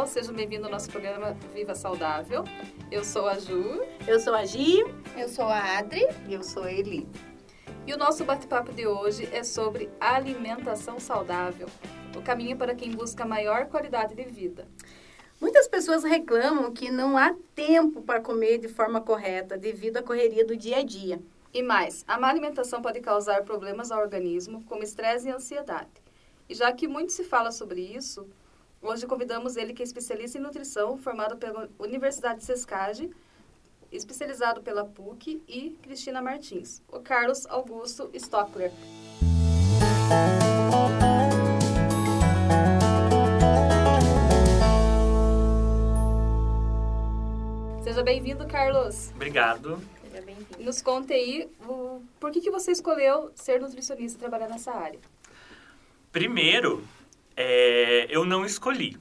Pessoal. Sejam bem-vindos ao nosso programa Viva Saudável. Eu sou a Ju. Eu sou a Gi. Eu sou a Adri. E eu sou a Eli. E o nosso bate-papo de hoje é sobre alimentação saudável, o caminho para quem busca maior qualidade de vida. Muitas pessoas reclamam que não há tempo para comer de forma correta devido à correria do dia a dia. E mais, a má alimentação pode causar problemas ao organismo, como estresse e ansiedade. E já que muito se fala sobre isso, hoje convidamos ele que é especialista em nutrição, formado pela Universidade Sescage, especializado pela PUC, e Cristina Martins, o Carlos Augusto Stockler. Seja bem-vindo, Carlos. Obrigado. Seja bem-vindo. Nos conte aí o, por que, que você escolheu ser nutricionista e trabalhar nessa área. Primeiro, é, eu não escolhi,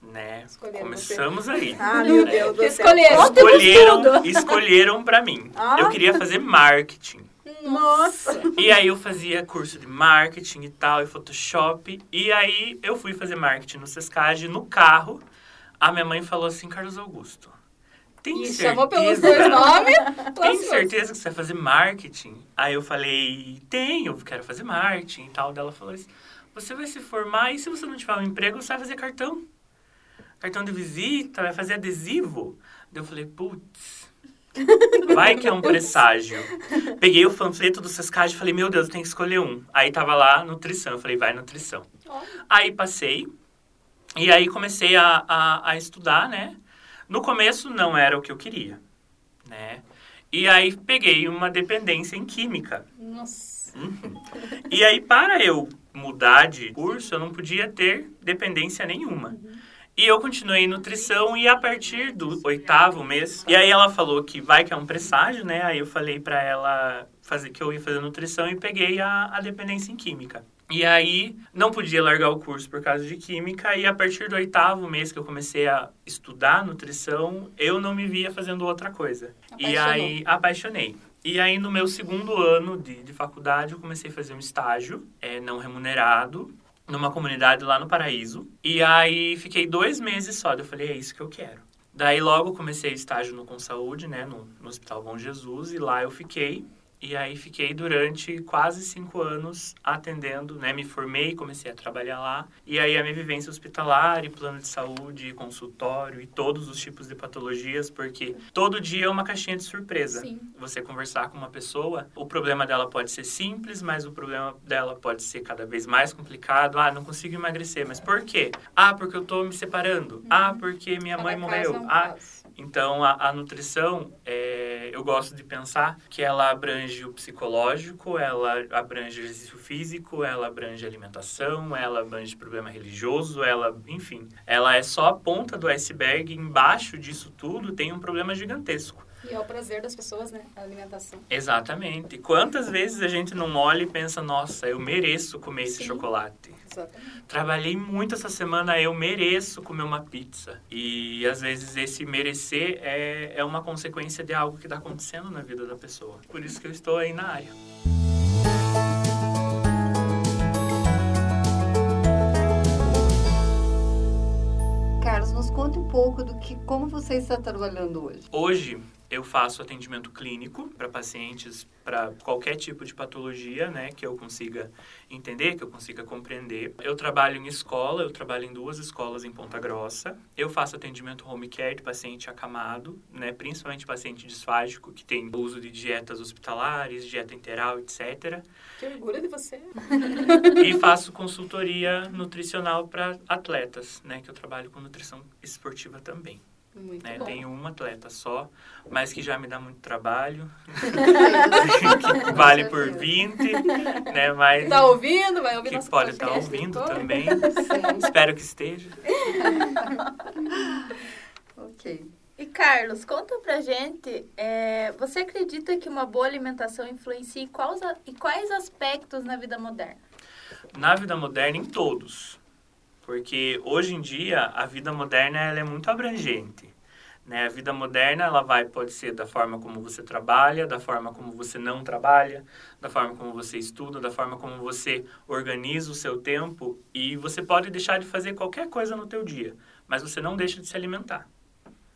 né? Escolheram Começamos aí. Ah, meu Deus do céu. Escolheram. Escolheram, escolheram para mim. Ah. Eu queria fazer marketing. Nossa! E aí eu fazia curso de marketing e tal, e Photoshop. E aí eu fui fazer marketing no Sescage, no carro. A minha mãe falou assim, Carlos Augusto, tem E certeza? chamou pelos dois nomes. Tem certeza que você vai fazer marketing? Aí eu falei, tenho, quero fazer marketing e tal. Daí ela falou assim, você vai se formar e se você não tiver um emprego, você vai fazer cartão. Cartão de visita, vai fazer adesivo. Daí eu falei, putz, vai que é um presságio. Peguei o panfleto do Sescage e falei, meu Deus, eu tenho que escolher um. Aí tava lá, nutrição. Eu falei, vai, nutrição. Olha. Aí passei. E aí comecei a, a, a estudar, né? No começo não era o que eu queria, né? E aí peguei uma dependência em química. Nossa. E aí para eu mudar de curso, eu não podia ter dependência nenhuma. E eu continuei em nutrição e a partir do oitavo mês, e aí ela falou que vai que é um presságio, né? Aí eu falei para ela fazer que eu ia fazer nutrição e peguei a, a dependência em química. E aí não podia largar o curso por causa de química e a partir do oitavo mês que eu comecei a estudar nutrição, eu não me via fazendo outra coisa. E Apaixonou. aí apaixonei. E aí, no meu segundo ano de, de faculdade, eu comecei a fazer um estágio é, não remunerado numa comunidade lá no Paraíso. E aí, fiquei dois meses só. Eu falei, é isso que eu quero. Daí, logo, comecei estágio no Consaúde, né, no, no Hospital Bom Jesus. E lá eu fiquei. E aí, fiquei durante quase cinco anos atendendo, né? Me formei, comecei a trabalhar lá. E aí, a minha vivência hospitalar e plano de saúde, e consultório e todos os tipos de patologias, porque todo dia é uma caixinha de surpresa Sim. você conversar com uma pessoa, o problema dela pode ser simples, mas o problema dela pode ser cada vez mais complicado. Ah, não consigo emagrecer, mas por quê? Ah, porque eu tô me separando. Ah, porque minha mãe Cada caso morreu. ah, então a, a nutrição, é, eu gosto de pensar que ela abrange o psicológico, ela abrange exercício físico, ela abrange alimentação, ela abrange problema religioso, ela, enfim, ela é só a ponta do iceberg. Embaixo disso tudo tem um problema gigantesco. E é o prazer das pessoas, né? A alimentação. Exatamente. Quantas vezes a gente não olha e pensa, nossa, eu mereço comer esse Sim. chocolate. Exatamente. Trabalhei muito essa semana, eu mereço comer uma pizza. E às vezes esse merecer é, é uma consequência de algo que está acontecendo na vida da pessoa. Por isso que eu estou aí na área. Carlos, nos conta um pouco do que, como você está trabalhando hoje. Hoje eu faço atendimento clínico para pacientes para qualquer tipo de patologia, né, que eu consiga entender, que eu consiga compreender. Eu trabalho em escola, eu trabalho em duas escolas em Ponta Grossa. Eu faço atendimento home care de paciente acamado, né, principalmente paciente disfágico que tem uso de dietas hospitalares, dieta interal, etc. Que orgulho de você. e faço consultoria nutricional para atletas, né, que eu trabalho com nutrição esportiva também. Muito Né? bom. Tenho um atleta só, mas que já me dá muito trabalho. vale por 20, né? Mas Tá ouvindo? Vai ouvir que pode estar podcast ouvindo também. Espero que esteja. Ok. E Carlos, conta pra gente, é, você acredita que uma boa alimentação influencia em quais, em quais aspectos na vida moderna? Na vida moderna, em todos. Porque hoje em dia, a vida moderna ela é muito abrangente. Né? A vida moderna, ela vai, pode ser da forma como você trabalha, da forma como você não trabalha, da forma como você estuda, da forma como você organiza o seu tempo e você pode deixar de fazer qualquer coisa no teu dia, mas você não deixa de se alimentar.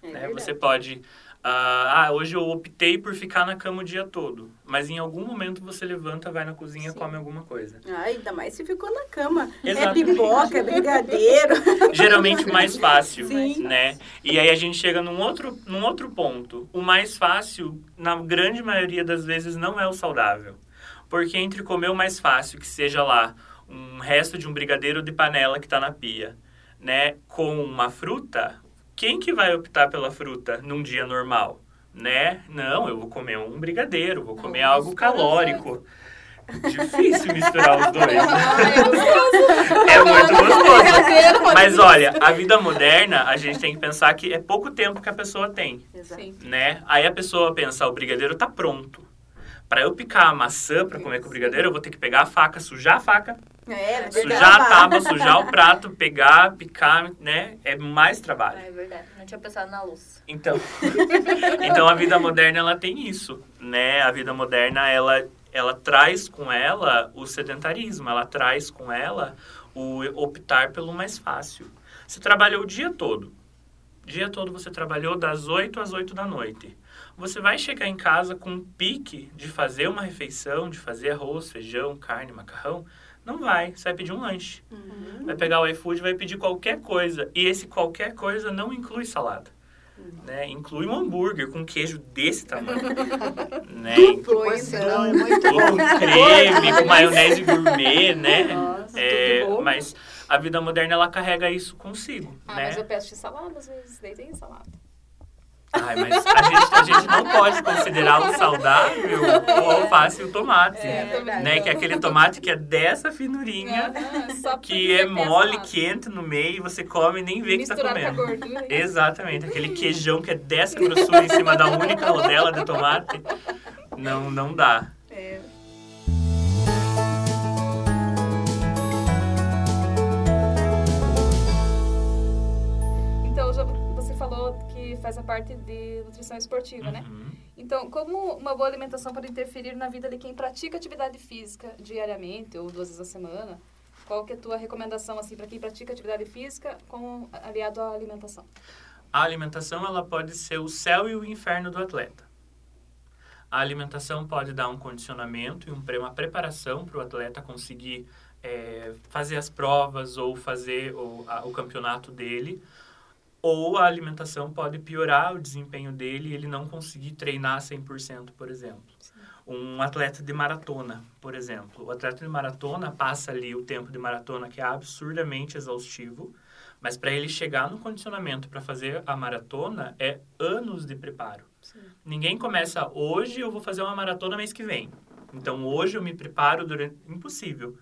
É né? Você pode ah, ah, hoje eu optei por ficar na cama o dia todo. Mas em algum momento você levanta, vai na cozinha, Sim. come alguma coisa. Ah, ainda mais se ficou na cama. Exatamente. É pipoca, é brigadeiro. Geralmente o mais fácil, Sim. né? E aí a gente chega num outro, num outro ponto. O mais fácil, na grande maioria das vezes, não é o saudável. Porque entre comer o mais fácil, que seja lá um resto de um brigadeiro de panela que está na pia, né? Com uma fruta, quem que vai optar pela fruta num dia normal? Né? Não, eu vou comer um brigadeiro, vou comer Não, algo calórico. Difícil misturar os dois. Ai, gostoso. É muito gostoso. Mas olha, a vida moderna, a gente tem que pensar que é pouco tempo que a pessoa tem, né? Aí a pessoa pensa, o brigadeiro tá pronto. Pra eu picar a maçã pra comer com o brigadeiro, eu vou ter que pegar a faca, sujar a faca, É, Verdade. sujar a tábua, sujar o prato, pegar, picar, né? É mais trabalho. É verdade, não tinha pensado na luz. Então, então a vida moderna ela tem isso, né? A vida moderna ela ela traz com ela o sedentarismo, ela traz com ela o optar pelo mais fácil. Você trabalhou o dia todo. Dia todo você trabalhou das 8 às 8 da noite. Você vai chegar em casa com um pique de fazer uma refeição, de fazer arroz, feijão, carne, macarrão? Não vai. Você vai pedir um lanche. Uhum. Vai pegar o iFood, vai pedir qualquer coisa. E esse qualquer coisa não inclui salada. Né? Inclui um hambúrguer com queijo desse tamanho. né? Pois senão é muito com creme, com maionese gourmet, né? Nossa, É, mas a vida moderna, ela carrega isso consigo, Ah, né? mas eu peço de salada, às vezes, daí tem salada. Ai, mas a gente, a gente não pode considerar o saudável o alface e o tomate. É, também. né? Que é aquele tomate que é dessa finurinha, que é mole, salada. quente no meio, e você come e nem vê que tá Misturado com a comendo. gordura. Exatamente, aquele queijão que é dessa grossura em cima da única rodela de tomate. Não, não dá. É. faz a parte de nutrição esportiva, né? Uhum. Então, como uma boa alimentação pode interferir na vida de quem pratica atividade física diariamente ou duas vezes a semana? Qual que é a tua recomendação assim para quem pratica atividade física com aliado à alimentação? A alimentação ela pode ser o céu e o inferno do atleta. A alimentação pode dar um condicionamento e um uma preparação para o atleta conseguir é, fazer as provas ou fazer o, a- o campeonato dele. Ou a alimentação pode piorar o desempenho dele e ele não conseguir treinar 100%, por exemplo. Um atleta de maratona, por exemplo. O atleta de maratona passa ali o tempo de maratona que é absurdamente exaustivo, mas para ele chegar no condicionamento para fazer a maratona é anos de preparo. Ninguém começa hoje, eu vou fazer uma maratona mês que vem. Então hoje eu me preparo durante impossível,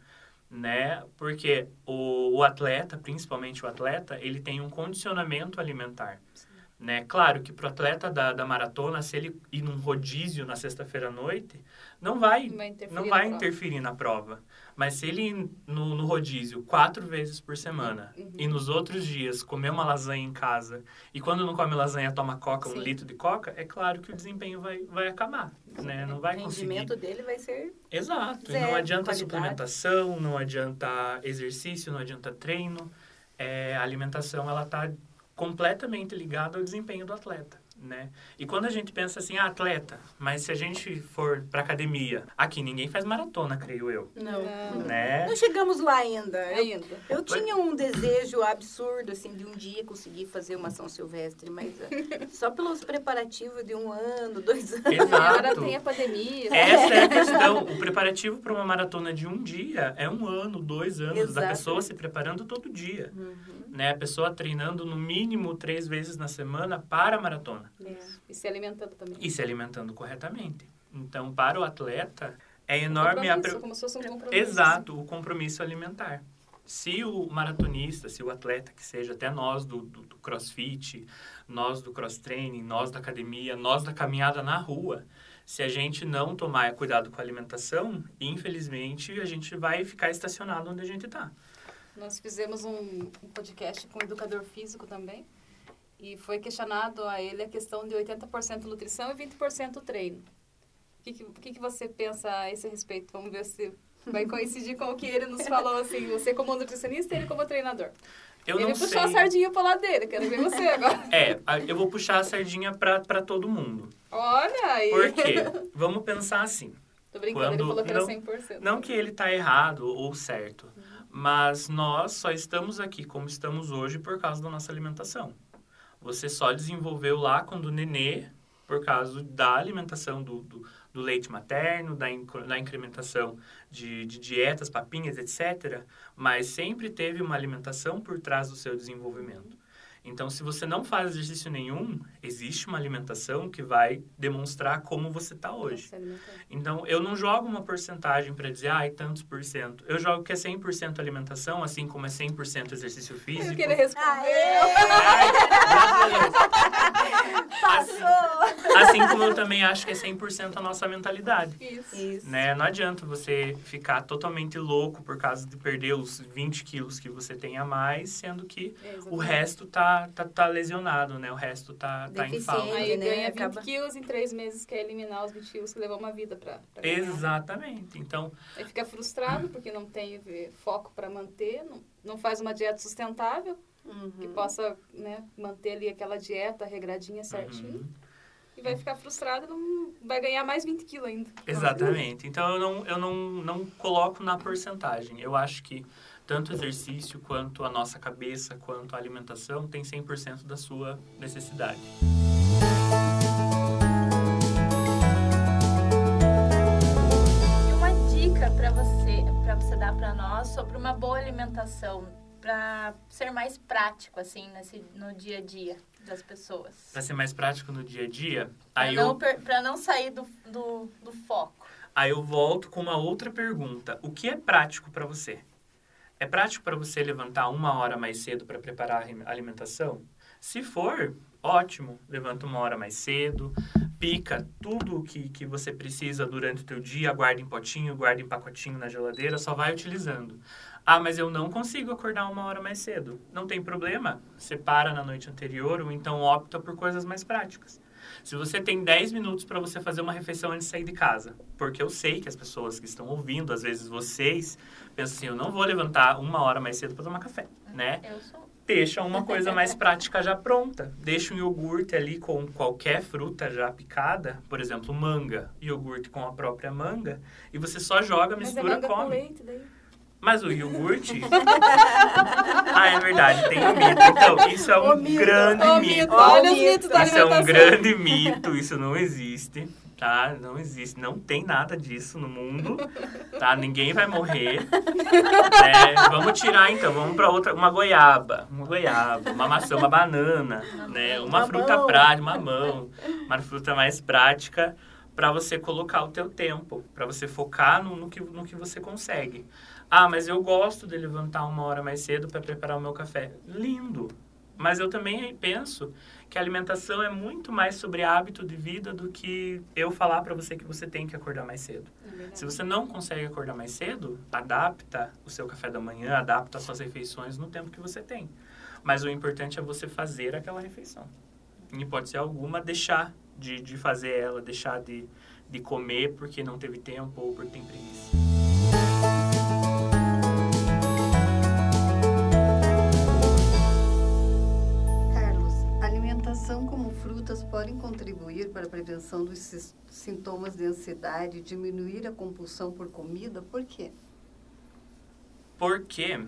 né? Porque o, o atleta, principalmente o atleta, ele tem um condicionamento alimentar. Né? Claro que para o atleta da, da maratona, se ele ir num rodízio na sexta-feira à noite, não vai, Não vai não na vai prova. interferir na prova. Mas se ele no, no rodízio quatro vezes por semana Uhum. e nos outros dias comer uma lasanha em casa e quando não come lasanha toma coca, um Sim. litro de coca, é claro que o desempenho vai, vai acabar, né? Não vai o conseguir. rendimento dele vai ser Exato. E Zero, não adianta qualidade. suplementação, não adianta exercício, não adianta treino. É, a alimentação, ela tá completamente ligada ao desempenho do atleta, né? E quando a gente pensa assim, ah, atleta, mas se a gente for pra academia, aqui ninguém faz maratona, creio eu, não. Não. né? Não chegamos lá ainda. Eu, Ainda. eu tinha um desejo absurdo, assim, de um dia conseguir fazer uma São Silvestre, mas eh, só pelos preparativos de um ano, dois anos. E agora Exato. tem a pandemia. Essa é a questão. O preparativo para uma maratona de um dia é um ano, dois anos da Exato. pessoa se preparando todo dia. Uhum. Né? A pessoa treinando no mínimo três vezes na semana para a maratona. E se alimentando também. e se alimentando corretamente. Então, para o atleta, é enorme a pre... como se fosse um compromisso. Exato, o compromisso alimentar. Se o maratonista, se o atleta que seja, até nós do, do, do crossfit, nós do cross training, nós da academia, nós da caminhada na rua, se a gente não tomar cuidado com a alimentação, infelizmente a gente vai ficar estacionado onde a gente está. Nós fizemos um, um podcast com um educador físico também. E foi questionado a ele a questão de 80% nutrição e 20% treino. O que, que, que, você pensa a esse respeito? Vamos ver se vai coincidir com o que ele nos falou, assim, você como nutricionista e ele como treinador. Eu ele não puxou sei. a sardinha pro lado dele, quero ver você agora. É, eu vou puxar a sardinha pra todo mundo. Olha aí. Por quê? Vamos pensar assim. Tô brincando, ele Quando- falou que era não- 100%. Não que ele tá errado ou certo, mas nós só estamos aqui como estamos hoje por causa da nossa alimentação. Você só desenvolveu lá quando nenê por causa da alimentação do, do, do leite materno, da, da incrementação de, de dietas, papinhas, etc. Mas sempre teve uma alimentação por trás do seu desenvolvimento. Então, se você não faz exercício nenhum, existe uma alimentação que vai demonstrar como você está hoje. Então, eu não jogo uma porcentagem para dizer, ai, tantos por cento. Eu jogo que é 100% alimentação, assim como é 100% exercício Eu físico. que ele respondeu. Ai, Deus. Assim, como eu também acho que é 100% a nossa mentalidade. Isso. Isso. Né? Não adianta você ficar totalmente louco por causa de perder os 20 quilos que você tem a mais, sendo que É, o exatamente. resto tá, tá, tá lesionado, né? O resto tá, tá em falta. Aí né? ganha 20 Acaba- quilos em três meses, quer eliminar os 20 quilos que levou uma vida pra, pra ganhar. Exatamente. Então, Aí fica frustrado porque não tem foco para manter, não, não faz uma dieta sustentável que Uhum. possa né, manter ali aquela dieta regradinha certinho. uhum. E vai ficar frustrado e não vai ganhar mais 20 quilos ainda. Exatamente. Então eu não, eu não, não coloco na porcentagem. Eu acho que tanto o exercício quanto a nossa cabeça, quanto a alimentação tem 100% da sua necessidade. E uma dica para você, para você dar para nós sobre uma boa alimentação, para ser mais prático assim nesse, no dia a dia das pessoas. Para ser mais prático no dia a dia, Para aí não, eu, não sair do, do, do foco. aí eu volto com uma outra pergunta. O que é prático para você? É prático para você levantar uma hora mais cedo para preparar a alimentação? Se for, ótimo. Levanta uma hora mais cedo, pica tudo o que, que você precisa durante o teu dia, guarda em potinho, guarda em pacotinho na geladeira, só vai utilizando. Ah, mas eu não consigo acordar uma hora mais cedo. Não tem problema. Separa na noite anterior ou então opta por coisas mais práticas. Se você tem 10 minutos para você fazer uma refeição antes de sair de casa, porque eu sei que as pessoas que estão ouvindo, às vezes vocês, pensam assim, eu não vou levantar uma hora mais cedo para tomar café, né? Eu sou. Deixa uma coisa mais prática já pronta. Deixa um iogurte ali com qualquer fruta já picada, por exemplo, manga, iogurte com a própria manga, e você só joga, Mas é mistura, manga com come. leite daí. Mas o iogurte. ah, é verdade, tem um mito. Então, isso é um O grande mito. mito, olha os mito. mitos da Isso é um grande mito, isso não existe, tá? Não existe, não tem nada disso no mundo, tá? Ninguém vai morrer. né? Vamos tirar então, vamos para outra, uma goiaba, uma goiaba, uma maçã, uma banana, né? Uma Mamão. fruta prática, mamão, uma fruta mais prática para você colocar o teu tempo, para você focar no, no, que, no que você consegue. Ah, mas eu gosto de levantar uma hora mais cedo para preparar o meu café. Lindo! Mas eu também penso que a alimentação é muito mais sobre hábito de vida do que eu falar para você que você tem que acordar mais cedo. É. Se você não consegue acordar mais cedo, adapta o seu café da manhã, adapta as suas refeições no tempo que você tem. Mas o importante é você fazer aquela refeição. Em hipótese alguma, deixar de, de fazer ela, deixar de, de comer porque não teve tempo ou porque tem preguiça. Alimentação como frutas podem contribuir para a prevenção dos sintomas de ansiedade e diminuir a compulsão por comida? Por quê? Porque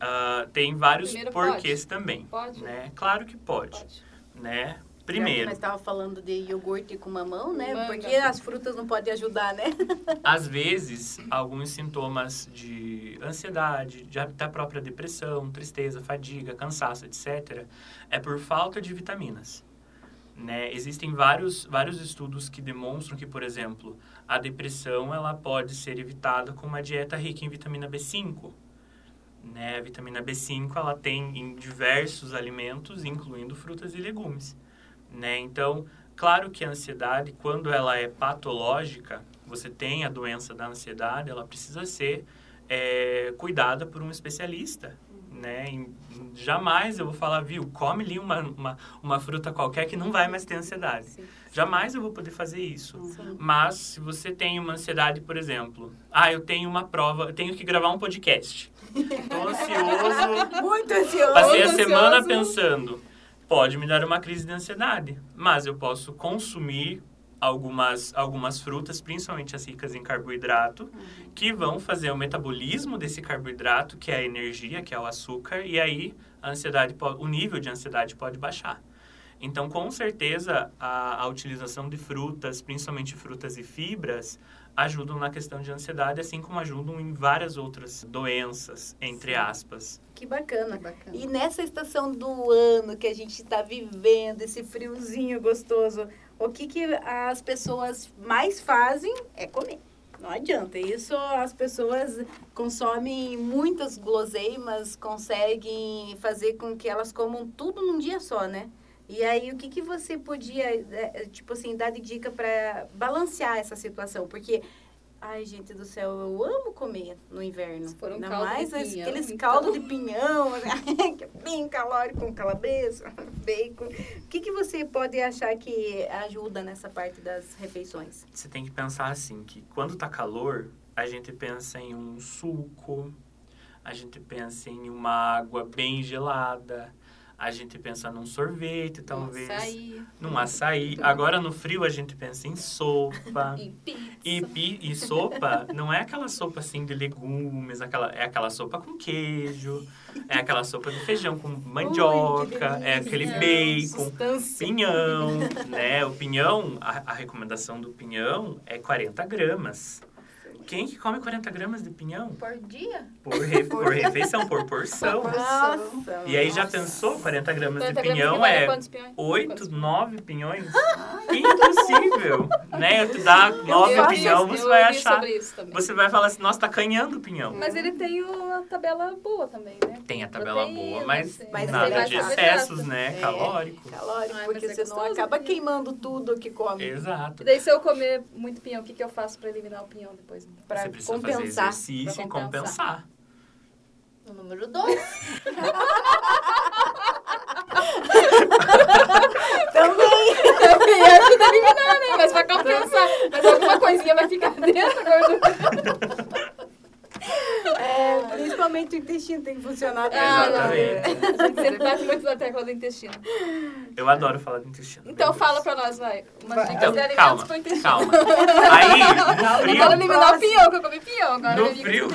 ah, tem vários Primeiro porquês também. Pode? Né? Claro que pode. Pode. Né? Primeiro, nós estávamos falando de iogurte com mamão, né? Manga. Porque as frutas não podem ajudar, né? às vezes, alguns sintomas de ansiedade, de, da própria depressão, tristeza, fadiga, cansaço, etc., é por falta de vitaminas. Né? Existem vários, vários estudos que demonstram que, por exemplo, a depressão ela pode ser evitada com uma dieta rica em vitamina B5. Né? A vitamina B5 ela tem em diversos alimentos, incluindo frutas e legumes. Né? Então, claro que a ansiedade, quando ela é patológica, você tem a doença da ansiedade, ela precisa ser é, cuidada por um especialista, né? Em- jamais eu vou falar, viu, come ali uma, uma, uma fruta qualquer que não vai mais ter ansiedade. Sim. Jamais eu vou poder fazer isso. Sim. Mas se você tem uma ansiedade, por exemplo, ah, eu tenho uma prova, eu tenho que gravar um podcast. Tô ansioso, Muito ansioso. passei a ansioso. semana pensando. Pode me dar uma crise de ansiedade, mas eu posso consumir algumas, algumas frutas, principalmente as ricas em carboidrato, que vão fazer o metabolismo desse carboidrato, que é a energia, que é o açúcar, e aí a ansiedade, o nível de ansiedade pode baixar. Então, com certeza, a, a utilização de frutas, principalmente frutas e fibras, ajudam na questão de ansiedade, assim como ajudam em várias outras doenças, entre aspas. Que bacana. Bacana. E nessa estação do ano que a gente está vivendo, esse friozinho gostoso, o que, que as pessoas mais fazem é comer. Não adianta. Isso as pessoas consomem muitas guloseimas, conseguem fazer com que elas comam tudo num dia só, né? E aí, o que, que você podia, eh, tipo assim, dar de dica para balancear essa situação? Porque, ai, gente do céu, eu amo comer no inverno. Se for um Ainda caldo de mais pinhão, aqueles então. caldos de pinhão, que é bem calórico, com calabresa, bacon. O que, que você pode achar que ajuda nessa parte das refeições? Você tem que pensar assim, que quando tá calor, a gente pensa em um suco, a gente pensa em uma água bem gelada, a gente pensa num sorvete, talvez, Açaí, num açaí. Agora no frio a gente pensa em sopa. em pizza. E, pi- e sopa não é aquela sopa assim de legumes, aquela, é aquela sopa com queijo, é aquela sopa de feijão com mandioca, é aquele bacon, Sustância. pinhão, né? O pinhão, a, a recomendação do pinhão é 40 gramas. Quem que come 40 gramas de pinhão? Por dia? Por, re- por refeição, por porção. Nossa. E aí já nossa. pensou? 40 gramas de 40 gramas pinhão é quantos pinhões? 8, Quantos? 9 pinhões? Impossível! né? Eu te 9 Eu pinhão, você eu vai achar. sobre isso também. Você vai falar assim, nossa, tá canhando o pinhão. Mas ele tem uma tabela boa também, né? Tem a tabela Proteína, boa, mas. Mas nada de excessos, né? É. Calórico. Calórico, Ai, porque mas é senão gostoso, acaba né? queimando tudo que come. Exato. E daí, se eu comer muito pinhão, o que, que eu faço pra eliminar o pinhão depois? Pra Você precisa fazer compensar. exercício Pra e compensar. compensar. O número dois. Também. Também ajuda a eliminar, né? Mas vai compensar. Mas alguma coisinha vai ficar dentro. É, principalmente o intestino tem que funcionar. Ah, não. Exatamente. Sempre bate muito na tecla do intestino. Eu adoro falar do intestino. Então fala pra nós, vai. Umas Vai. dicas Então, de alimentos calma, pro intestino. calma. Aí, no Não frio, quero eliminar o pinhão, que eu comi pinhão agora. No eu frio.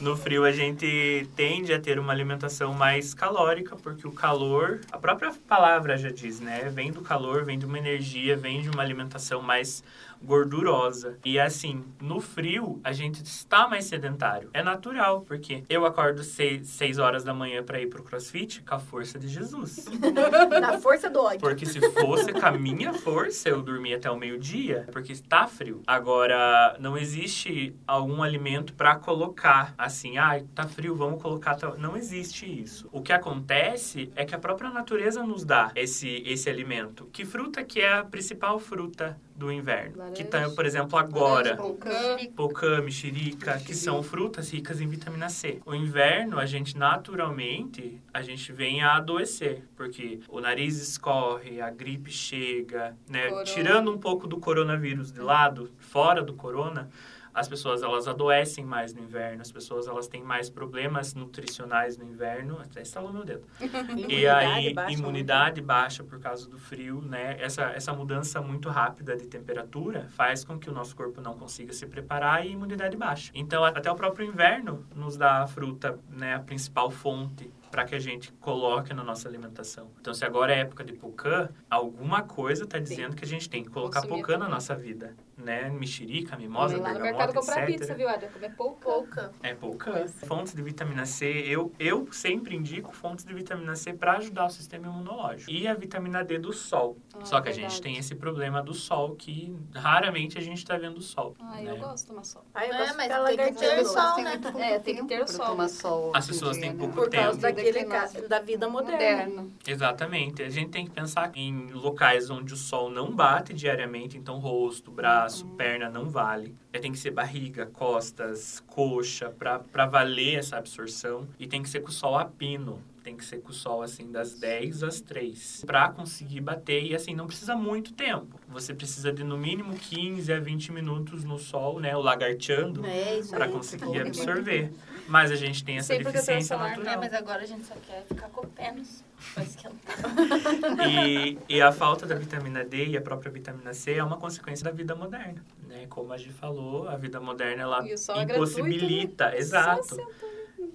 no frio a gente tende a ter uma alimentação mais calórica, porque o calor, a própria palavra já diz, né? Vem do calor, vem de uma energia, vem de uma alimentação mais gordurosa. E assim, no frio, a gente está mais sedentário. É natural, porque eu acordo seis, seis horas da manhã para ir pro crossfit com a força de Jesus. Na força do ódio. Porque se fosse com a minha força, eu dormia até o meio-dia, porque está frio. Agora, não existe algum alimento para colocar assim, ah, tá frio, vamos colocar. tal-". Não existe isso. O que acontece é que a própria natureza nos dá esse, esse alimento. Que fruta que é a principal fruta do inverno? Que tá, Laranja. por exemplo, agora. Pocã, mexerica, que são frutas ricas em vitamina C. O inverno, a gente naturalmente, a gente vem a adoecer, porque o nariz escorre, a gripe chega, né? Corona. Tirando um pouco do coronavírus de lado, fora do corona, as pessoas elas adoecem mais no inverno, as pessoas elas têm mais problemas nutricionais no inverno, até estalou meu dedo. E aí, baixa imunidade baixa por causa do frio, né? Essa, essa mudança muito rápida de temperatura faz com que o nosso corpo não consiga se preparar e a imunidade baixa. Então, até o próprio inverno nos dá a fruta, né? A principal fonte para que a gente coloque na nossa alimentação. Então, se agora é época de pocã, alguma coisa está dizendo que a gente tem que colocar Consumir pocã na nossa vida, né? Mexerica, mimosa, lá no mercado comprar etc. pizza, viu, Ada? Comer pouco. Pouca. É pouca. Fontes de vitamina C, eu, eu sempre indico fontes de vitamina C para ajudar o sistema imunológico. E a vitamina D do sol. Ah, Só que a verdade. gente tem esse problema do sol que raramente a gente está vendo o sol. Ah, né? eu gosto de tomar sol. Aí eu É, gosto mas tem que ter do sol, né? pouco É, tem que ter tempo sol. tomar sol. As pessoas têm né? pouco Por causa tempo. daquele ca... Declinação. da vida moderna. Moderno. Exatamente. A gente tem que pensar em locais onde o sol não bate diariamente, então rosto, braço, braço, perna não vale. É, tem que ser barriga, costas, coxa, para valer essa absorção. E tem que ser com o sol a pino. Tem que ser com o sol, assim, das 10 às 3. Pra conseguir bater. E, assim, não precisa muito tempo. Você precisa de, no mínimo, 15 a 20 minutos no sol, né? O lagarteando. É isso Pra aí. conseguir absorver. Mas a gente tem essa deficiência É, natural. mas agora a gente só quer ficar com o pênis pra esquentar. E, e a falta da vitamina D e a própria vitamina C é uma consequência da vida moderna, né? Como a gente falou, a vida moderna ela sol é gratuito, impossibilita, exato.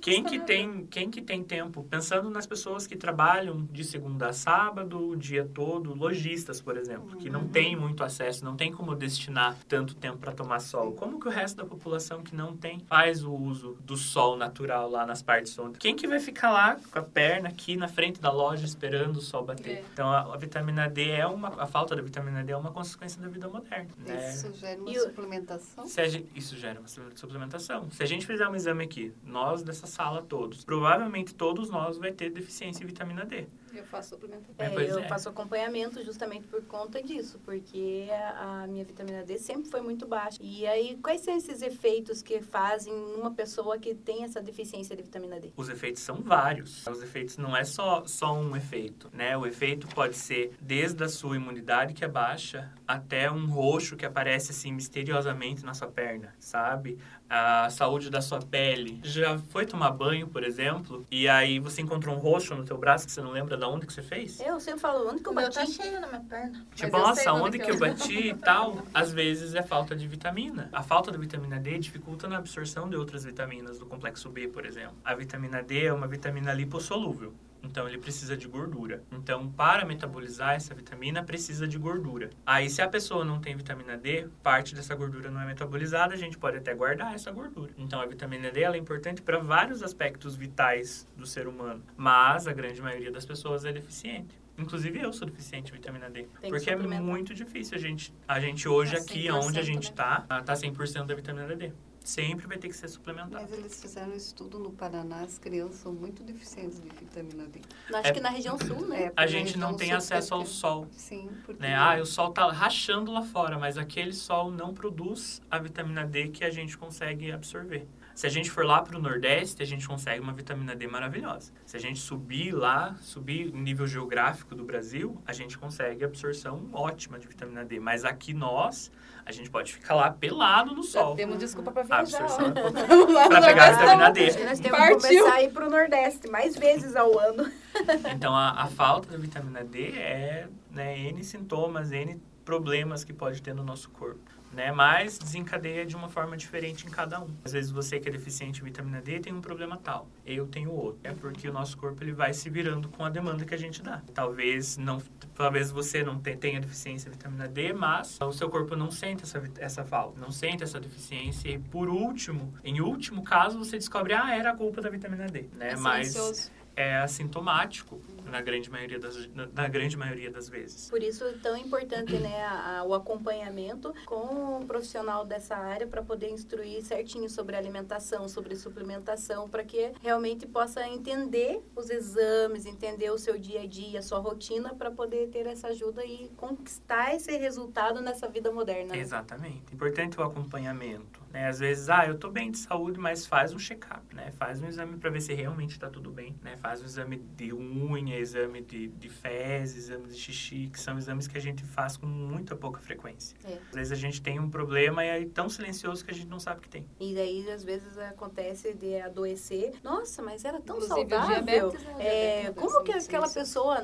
Quem que tem, quem que tem tempo? Pensando nas pessoas que trabalham de segunda a sábado, o dia todo, lojistas, por exemplo, que não tem muito acesso, não tem como destinar tanto tempo para tomar sol. Como que o resto da população que não tem faz o uso do sol natural lá nas partes onde? Quem que vai ficar lá com a perna aqui na frente da loja esperando o sol bater? É. Então a, a vitamina D é uma a falta da vitamina D é uma consequência da vida moderna, né? Isso gera uma E suplementação. Se a gente- isso gera uma suplementação. Se a gente fizer um exame aqui, nós dessa sala todos, provavelmente todos nós vai ter deficiência em vitamina D. Eu faço suplementação. É, eu é. faço acompanhamento justamente por conta disso, porque a, minha vitamina D sempre foi muito baixa. E aí, quais são esses efeitos que fazem numa pessoa que tem essa deficiência de vitamina D? Os efeitos são vários. Os efeitos não é só, só um efeito, né? O efeito pode ser desde a sua imunidade que é baixa até um roxo que aparece assim misteriosamente na sua perna, sabe? A saúde da sua pele. Já foi tomar banho, por exemplo, e aí você encontrou um roxo no teu braço que você não lembra de onde que você fez? Eu sempre falo, onde que eu tá bati? cheio na minha perna. Tipo, nossa, onde que eu- eu bati e tal? Às vezes é falta de vitamina. A falta da vitamina D dificulta na absorção de outras vitaminas do complexo B, por exemplo. A vitamina D é uma vitamina lipossolúvel. Então, ele precisa de gordura. Então, para metabolizar essa vitamina, precisa de gordura. Aí, se a pessoa não tem vitamina D, parte dessa gordura não é metabolizada, a gente pode até guardar essa gordura. Então, a vitamina D ela é importante para vários aspectos vitais do ser humano. Mas, a grande maioria das pessoas é deficiente. Inclusive, eu sou deficiente de vitamina D. que porque é muito difícil a gente... A gente hoje, Tá aqui, 100%, onde a gente né? tá, tá 100% da vitamina D. Sempre vai ter que ser suplementado. Mas eles fizeram um estudo no Paraná, as crianças são muito deficientes de vitamina D. Acho É- que na região sul, né? É, A gente não tem acesso ao sol. Sim, porque Né? Ah, o sol tá rachando lá fora, mas aquele sol não produz a vitamina D que a gente consegue absorver. Se a gente for lá para o Nordeste, a gente consegue uma vitamina D maravilhosa. Se a gente subir lá, subir o nível geográfico do Brasil, a gente consegue absorção ótima de vitamina D. Mas aqui nós, a gente pode ficar lá pelado no Já sol. temos desculpa pra A viajar. absorção é nós pegar a já vitamina D. Nós temos que Partiu. começar a ir pro Nordeste mais vezes ao ano. Então, a, a falta da vitamina D é né, N sintomas, N problemas que pode ter no nosso corpo. Né? Mas desencadeia de uma forma diferente em cada um. Às vezes você que é deficiente em vitamina D tem um problema tal, eu tenho outro. É porque o nosso corpo ele vai se virando com a demanda que a gente dá. Talvez não, talvez você não te- tenha deficiência em vitamina D, mas o seu corpo não sente essa, essa falta, não sente essa deficiência. E por último, em último caso, você descobre, ah, era a culpa da vitamina D. Né? É mas é assintomático na grande maioria das, na, na grande maioria das vezes. Por isso é tão importante né, a- a- o acompanhamento com um profissional dessa área para poder instruir certinho sobre alimentação, sobre suplementação, para que realmente possa entender os exames, entender o seu dia a dia, a sua rotina, para poder ter essa ajuda e conquistar esse resultado nessa vida moderna. né? Exatamente. Importante o acompanhamento. Né? Às vezes, ah, eu tô bem de saúde, mas faz um check-up, né? Faz um exame para ver se realmente está tudo bem, né? Faz um exame de unha, exame de, de fezes, exame de xixi, que são exames que a gente faz com muita pouca frequência. É. Às vezes a gente tem um problema e é tão silencioso que a gente não sabe que tem. E daí, às vezes, acontece de adoecer. Nossa, mas era tão Inclusive, saudável. diabetes, né? É, diabetes como que aquela isso. pessoa,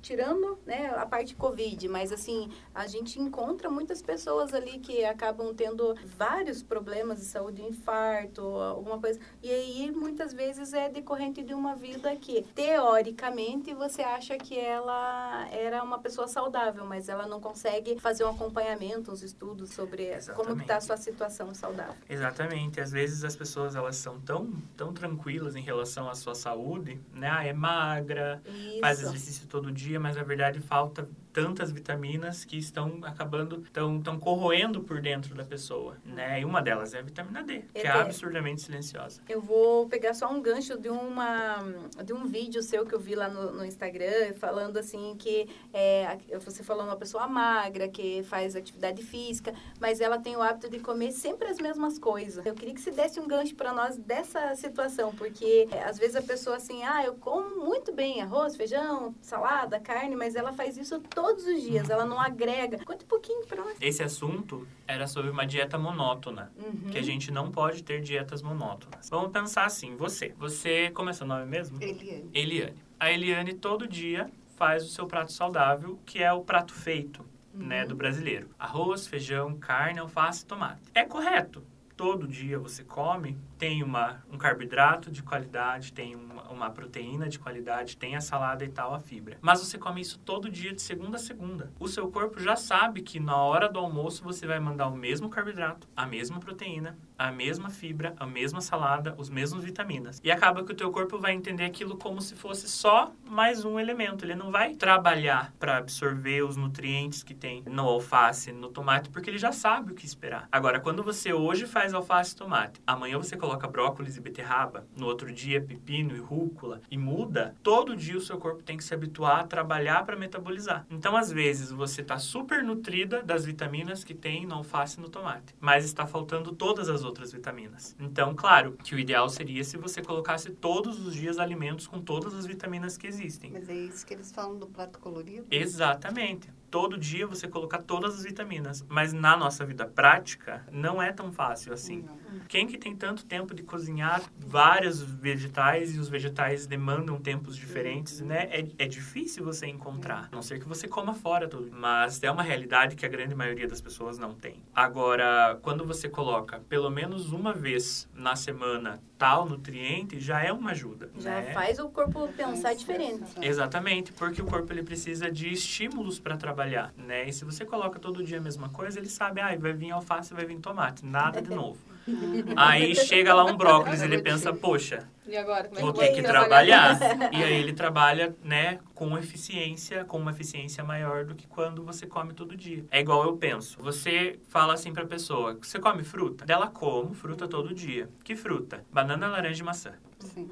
tirando né, a parte Covid, mas assim, a gente encontra muitas pessoas ali que acabam tendo vários problemas de saúde, infarto, alguma coisa. E aí, muitas vezes, é decorrente de uma vida que, teoricamente, você acha que ela era uma pessoa saudável, mas ela não consegue fazer um acompanhamento, uns estudos sobre como que está a Exatamente. sua situação saudável. Exatamente. Às vezes as pessoas elas são tão, tão tranquilas em relação à sua saúde, né? Ah, é magra, faz Isso. exercício todo dia, mas na verdade falta tantas vitaminas que estão acabando, estão, estão corroendo por dentro da pessoa, né? E uma delas é a vitamina D, que é, É, absurdamente silenciosa. Eu vou pegar só um gancho de, uma, de um vídeo seu que eu vi lá no, no Instagram, falando assim que é, você falou uma pessoa magra, que faz atividade física, mas ela tem o hábito de comer sempre as mesmas coisas. Eu queria que você desse um gancho para nós dessa situação, porque é, às vezes a pessoa assim, ah, eu como muito bem arroz, feijão, salada, carne, mas ela faz isso todos os dias, ela não agrega. Um pouquinho para nós. Esse assunto era sobre uma dieta monótona, Uhum. que a gente não pode ter dietas monótonas. Vamos pensar assim, você. Você, como é seu nome mesmo? Eliane. Eliane. A Eliane todo dia faz o seu prato saudável, que é o prato feito, né, do brasileiro. Arroz, feijão, carne, alface, tomate. É correto. Todo dia você come, tem uma, um carboidrato de qualidade, tem uma, uma proteína de qualidade, tem a salada e tal, a fibra. Mas você come isso todo dia, de segunda a segunda. O seu corpo já sabe que na hora do almoço você vai mandar o mesmo carboidrato, a mesma proteína, a mesma fibra, a mesma salada, os mesmos vitaminas. E acaba que o teu corpo vai entender aquilo como se fosse só mais um elemento. Ele não vai trabalhar para absorver os nutrientes que tem no alface, no tomate, porque ele já sabe o que esperar. Agora, quando você hoje faz alface e tomate, amanhã você coloca brócolis e beterraba, no outro dia pepino e rúcula e muda, todo dia o seu corpo tem que se habituar a trabalhar para metabolizar. Então, às vezes, você está super nutrida das vitaminas que tem no alface e no tomate, mas está faltando todas as outras vitaminas. Então, claro, que o ideal seria se você colocasse todos os dias alimentos com todas as vitaminas que existem. Mas é isso que eles falam do prato colorido? Exatamente. Todo dia você colocar todas as vitaminas. Mas na nossa vida prática, não é tão fácil assim. Não. Quem que tem tanto tempo de cozinhar vários vegetais e os vegetais demandam tempos diferentes, né? É, é difícil você encontrar. A não ser que você coma fora tudo. Mas é uma realidade que a grande maioria das pessoas não tem. Agora, quando você coloca pelo menos uma vez na semana tal nutriente, já é uma ajuda. Já né? faz o corpo pensar diferente. Exatamente, porque o corpo ele precisa de estímulos para trabalhar, né? E se você coloca todo dia a mesma coisa, ele sabe, ah, vai vir alface, vai vir tomate, nada de novo. Aí chega lá um brócolis, ele pensa, poxa, E agora? Como é vou que ter que trabalhar? trabalhar. E aí ele trabalha, né, com eficiência, com uma eficiência maior do que quando você come todo dia. É igual eu penso. Você fala assim pra pessoa, você come fruta? Dela como fruta todo dia. Que fruta? Banana, laranja e maçã. Sim.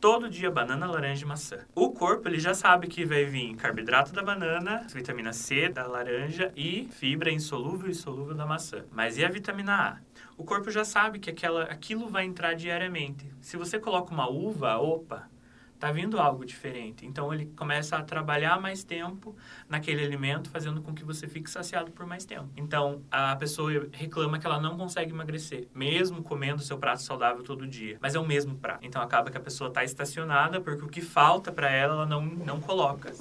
Todo dia banana, laranja e maçã. O corpo ele já sabe que vai vir carboidrato da banana, vitamina C da laranja e fibra insolúvel e solúvel da maçã. Mas e a vitamina A? O corpo já sabe que aquela, aquilo vai entrar diariamente. Se você coloca uma uva, opa, tá vindo algo diferente. Então ele começa a trabalhar mais tempo naquele alimento, fazendo com que você fique saciado por mais tempo. Então a pessoa reclama que ela não consegue emagrecer, mesmo comendo seu prato saudável todo dia, mas é o mesmo prato. Então acaba que a pessoa está estacionada porque o que falta para ela ela não não coloca.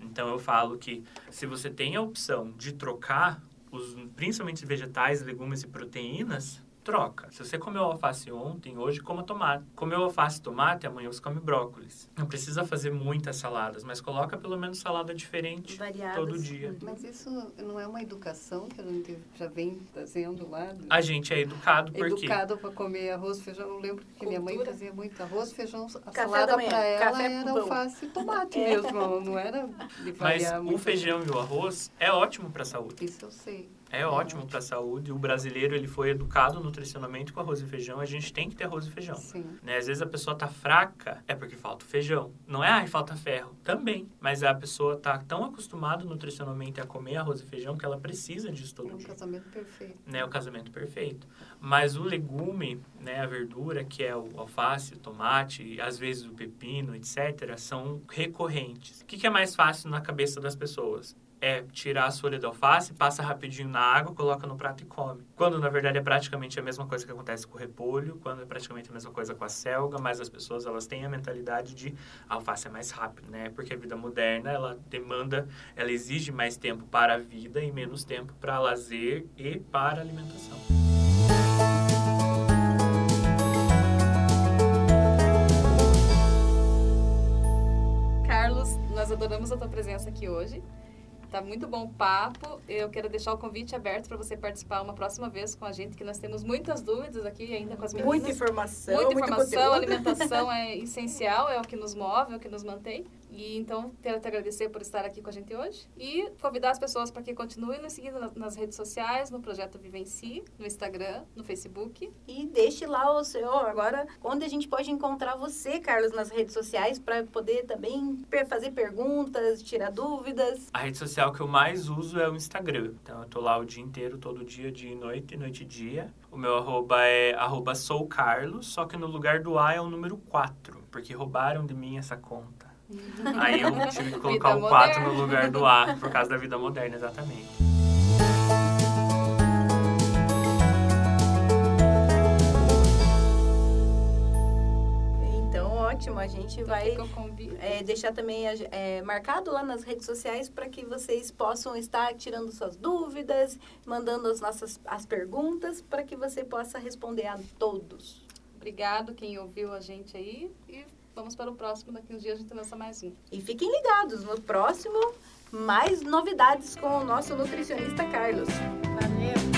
Então eu falo que se você tem a opção de trocar os principalmente vegetais, legumes e proteínas, troca. Se você comeu alface ontem, hoje coma tomate. Comeu alface e tomate, amanhã você come brócolis. Não precisa fazer muitas saladas, mas coloca pelo menos salada diferente Variadas. todo dia. Mas isso não é uma educação que a gente já vem trazendo lá? do- A gente é educado porque Educado para comer arroz, feijão. Eu lembro que minha mãe Cultura. fazia muito arroz, feijão, a Café salada para ela café era alface e tomate É. mesmo, não era de mas o muito. feijão e o arroz é ótimo para a saúde. Isso eu sei. É ótimo para a saúde. O brasileiro ele foi educado nutricionalmente com arroz e feijão. A gente tem que ter arroz e feijão. Sim. Né? Às vezes a pessoa tá fraca, é porque falta o feijão. Não é, ai, falta ferro. Também. Mas a pessoa tá tão acostumada nutricionalmente a comer arroz e feijão que ela precisa disso É todo um dia. casamento perfeito. Né? O casamento perfeito. Mas o legume, né, a verdura, que é o alface, o tomate, às vezes o pepino, etc., são recorrentes. O que, que é mais fácil na cabeça das pessoas? É tirar a folha de alface, passa rapidinho na água, coloca no prato e come. Quando na verdade é praticamente a mesma coisa que acontece com o repolho, quando é praticamente a mesma coisa com a selga, mas as pessoas elas têm a mentalidade de a alface é mais rápido, né? Porque a vida moderna ela demanda, ela exige mais tempo para a vida e menos tempo para lazer e para alimentação. Carlos, nós adoramos a tua presença aqui hoje. Tá muito bom o papo. Eu quero deixar o convite aberto para você participar uma próxima vez com a gente, que nós temos muitas dúvidas aqui ainda com as meninas. Muita informação, Muita informação, alimentação é essencial, é o que nos move, é o que nos mantém. E então, quero te agradecer por estar aqui com a gente hoje e convidar as pessoas para que continuem nos seguindo na- nas redes sociais, no Projeto Vivenci, no Instagram, no Facebook. E deixe lá o seu. Agora, onde a gente pode encontrar você, Carlos, nas redes sociais, para poder também fazer perguntas, tirar dúvidas. A rede social que eu mais uso é o Instagram. Então eu tô lá o dia inteiro, todo dia, dia e noite, noite e dia. O meu arroba é arroba soucarlos, só que no lugar do A é o número 4, porque roubaram de mim essa conta. Aí eu tive que colocar Vida o 4 moderna. no lugar do A, por causa da vida moderna, exatamente. Então, ótimo. A gente Então, vai é, deixar também é, marcado lá nas redes sociais para que vocês possam estar tirando suas dúvidas, mandando as nossas as perguntas para que você possa responder a todos. Obrigado quem ouviu a gente aí e vamos para o próximo. Daqui uns dias a gente lança mais um. E fiquem ligados no próximo mais novidades com o nosso nutricionista Carlos. Valeu!